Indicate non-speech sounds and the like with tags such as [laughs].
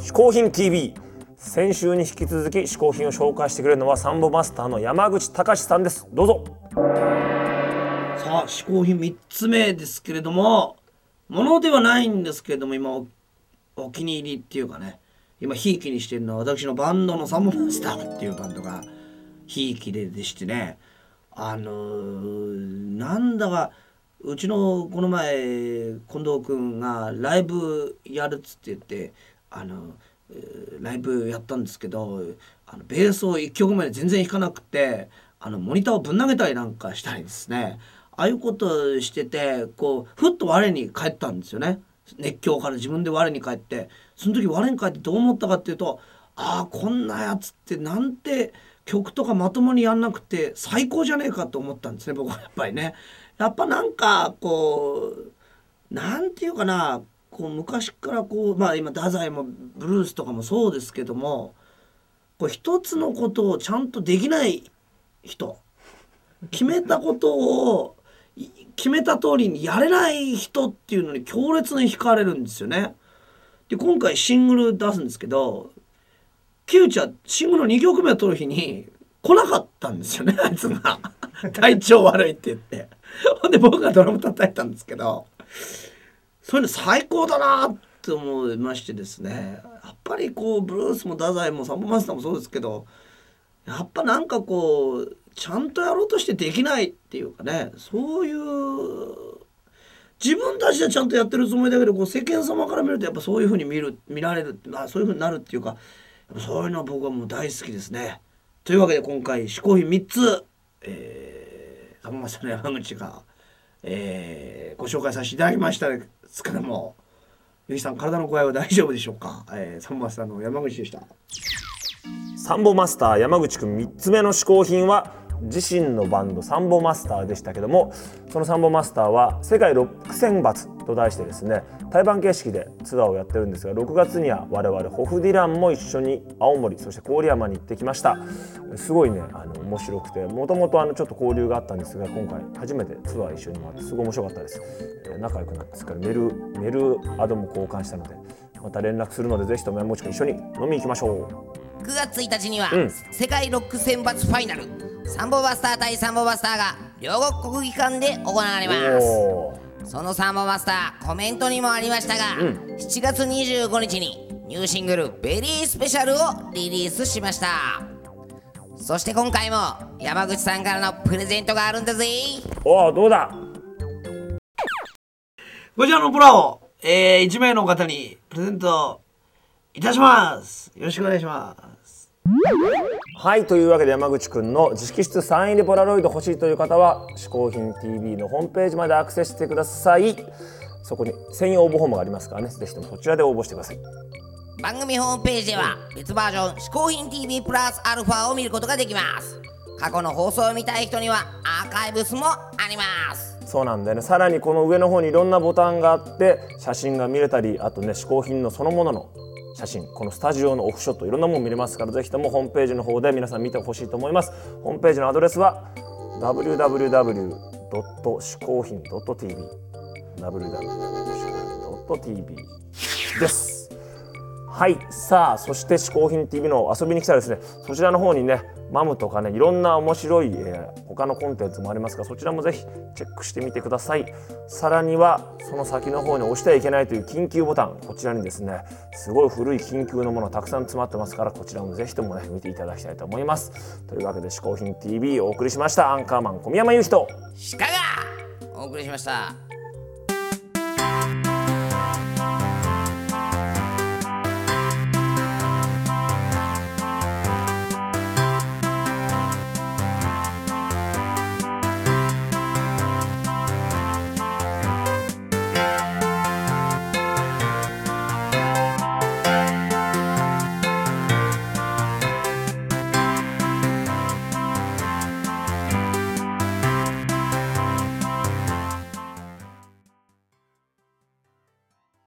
行品 TV 先週に引き続き嗜好品を紹介してくれるのはサンボマスターの山口隆さんです。どうぞ。さあ嗜好品3つ目ですけれどもものではないんですけれども今おお気に入りっていうかね今ひいきにしてるのは私のバンドのサンボマスターっていうバンドがひいきででしてねあのーなんだかうちのこの前近藤君がライブやるっつって言ってあの、ライブやったんですけどあのベースを1曲目で全然弾かなくてあのモニターをぶん投げたりなんかしたりですね。ああいうことしててこうふっと我に返ったんですよね。熱狂から自分で我に返って。その時我に返ってどう思ったかっていうとああこんなやつってなんて曲とかまともにやんなくて最高じゃねえかと思ったんですね僕はやっぱりね。やっぱなんかこうなんていうかなこう昔からこうまあ今太宰もブルースとかもそうですけどもこう一つのことをちゃんとできない人決めたことをい決めた通りにやれない人っていうのに強烈に惹かれるんですよね。で今回シングル出すんですけどキューチャーシングルの2曲目を撮る日に来なかったんですよね [laughs] あいつが [laughs] 体調悪いって言ってほんで僕がドラム叩いたんですけどそういうの最高だなって思いましてですねやっぱりこうブルースも太宰もサンボマスターもそうですけどやっぱなんかこうちゃんとやろうとしてできないっていうかねそういう自分たちでちゃんとやってるつもりだけどこう世間様から見るとやっぱそういうふうに見る見られるまあそういうふうになるっていうかそういうのは僕はもう大好きですね。というわけで今回嗜好品3つ、えー、サンボマスターの山口が、えーご紹介させていただきましたですけどもゆきさん体の具合は大丈夫でしょうか、[laughs] えー、サンボマスターの山口でした。サンボマスター山口くん3つ目の嗜好品は自身のバンドサンボマスターでしたけどもそのサンボマスターは世界ロック選抜と題してですね対バン形式でツアーをやってるんですが6月には我々ホフディランも一緒に青森そして郡山に行ってきました。すごいねあの面白くてもともとあのちょっと交流があったんですが今回初めてツアー一緒に回ってすごい面白かったです、えー仲良くなってすからメールメールアドも交換したのでまた連絡するのでぜひとも山口くん一緒に飲みに行きましょう。9月1日には、うん。世界ロック選抜ファイナルサンボマスター対サンボマスターが両国国技館で行われます。そのサンボマスターコメントにもありましたが、7月25日にニューシングル「ベリースペシャル」をリリースしました。そして今回も山口さんからのプレゼントがあるんだぜ。おーどうだ？こちらのプラを、えー、1名の方にプレゼントいたします。よろしくお願いします。はいというわけで山口くんの直筆サイン入りポラロイド欲しいという方は「嗜好品 TV」のホームページまでアクセスしてください。そこに専用応募フォームがありますからね。ぜひともそちらで応募してください。番組ホームページでは別バージョン「嗜好品 TV プラスアルファ」を見ることができます。過去の放送を見たい人にはアーカイブスもあります。そうなんだよね。さらにこの上の方にいろんなボタンがあって写真が見れたりあとね嗜好品のそのものの写真このスタジオのオフショットいろんなもの見れますからぜひともホームページの方で皆さん見てほしいと思いますホームページのアドレスは www. 嗜好品 .tv www. 嗜好品 .tv ですはいさあそして「嗜好品 TV」の遊びに来たらですね。そちらの方にねマムとかねいろんな面白い、えー他のコンテンツもありますからそちらもぜひチェックしてみてください。さらにはその先の方に押してはいけないという緊急ボタンこちらにですねすごい古い緊急のものたくさん詰まってますからこちらもぜひともね見ていただきたいと思います。というわけで「嗜好品 TV」をお送りしました。アンカーマン小宮山雄人鹿がお送りしました。